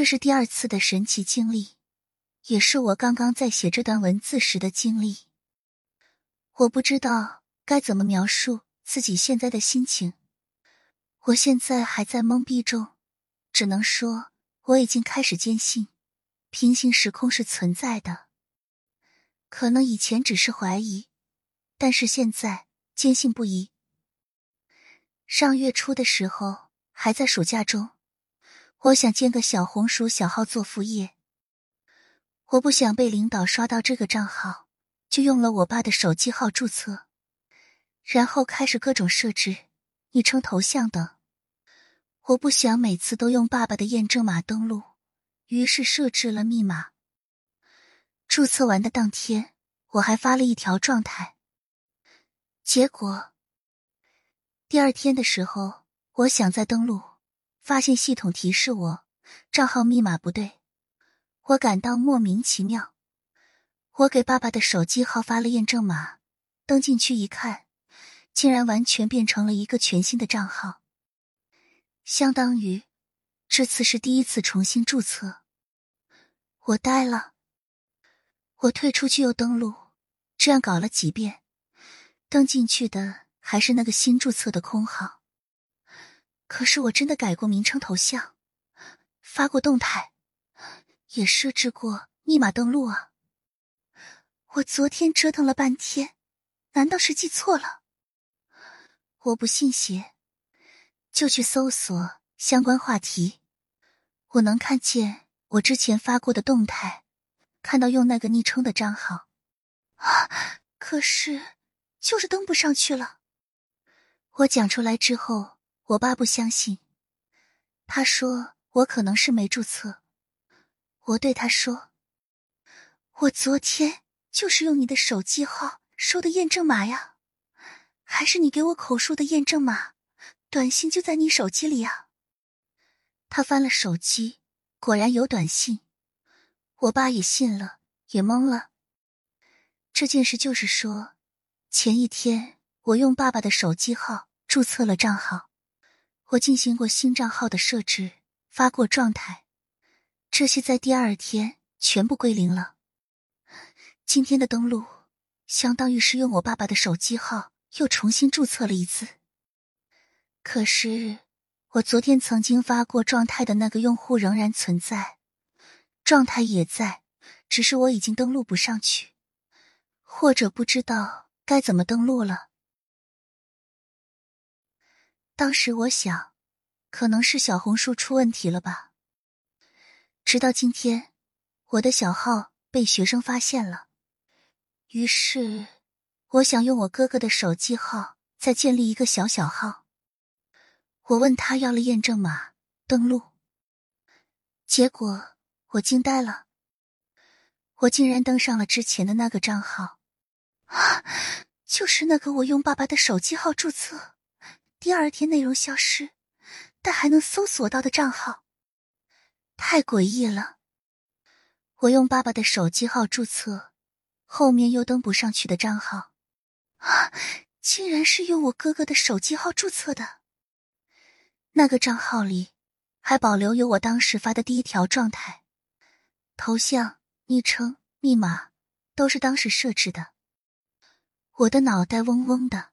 这是第二次的神奇经历，也是我刚刚在写这段文字时的经历。我不知道该怎么描述自己现在的心情，我现在还在懵逼中，只能说我已经开始坚信平行时空是存在的。可能以前只是怀疑，但是现在坚信不疑。上月初的时候，还在暑假中。我想建个小红书小号做副业，我不想被领导刷到这个账号，就用了我爸的手机号注册，然后开始各种设置昵称、头像等。我不想每次都用爸爸的验证码登录，于是设置了密码。注册完的当天，我还发了一条状态。结果第二天的时候，我想再登录。发现系统提示我账号密码不对，我感到莫名其妙。我给爸爸的手机号发了验证码，登进去一看，竟然完全变成了一个全新的账号，相当于这次是第一次重新注册。我呆了，我退出去又登录，这样搞了几遍，登进去的还是那个新注册的空号。可是我真的改过名称、头像，发过动态，也设置过密码登录啊！我昨天折腾了半天，难道是记错了？我不信邪，就去搜索相关话题。我能看见我之前发过的动态，看到用那个昵称的账号，啊！可是就是登不上去了。我讲出来之后。我爸不相信，他说我可能是没注册。我对他说：“我昨天就是用你的手机号收的验证码呀，还是你给我口述的验证码？短信就在你手机里啊。”他翻了手机，果然有短信。我爸也信了，也懵了。这件事就是说，前一天我用爸爸的手机号注册了账号。我进行过新账号的设置，发过状态，这些在第二天全部归零了。今天的登录，相当于是用我爸爸的手机号又重新注册了一次。可是，我昨天曾经发过状态的那个用户仍然存在，状态也在，只是我已经登录不上去，或者不知道该怎么登录了。当时我想，可能是小红书出问题了吧。直到今天，我的小号被学生发现了，于是我想用我哥哥的手机号再建立一个小小号。我问他要了验证码登录，结果我惊呆了，我竟然登上了之前的那个账号，啊，就是那个我用爸爸的手机号注册。第二天内容消失，但还能搜索到的账号，太诡异了。我用爸爸的手机号注册，后面又登不上去的账号，啊，竟然是用我哥哥的手机号注册的。那个账号里还保留有我当时发的第一条状态，头像、昵称、密码都是当时设置的。我的脑袋嗡嗡的。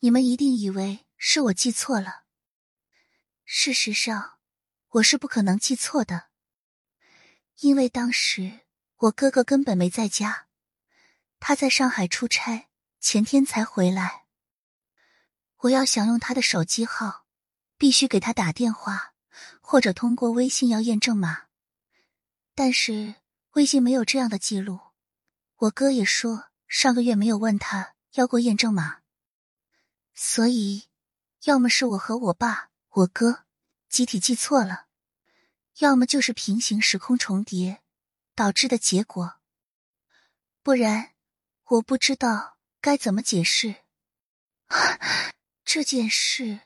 你们一定以为是我记错了，事实上我是不可能记错的，因为当时我哥哥根本没在家，他在上海出差，前天才回来。我要想用他的手机号，必须给他打电话，或者通过微信要验证码，但是微信没有这样的记录。我哥也说上个月没有问他要过验证码。所以，要么是我和我爸、我哥集体记错了，要么就是平行时空重叠导致的结果。不然，我不知道该怎么解释 这件事。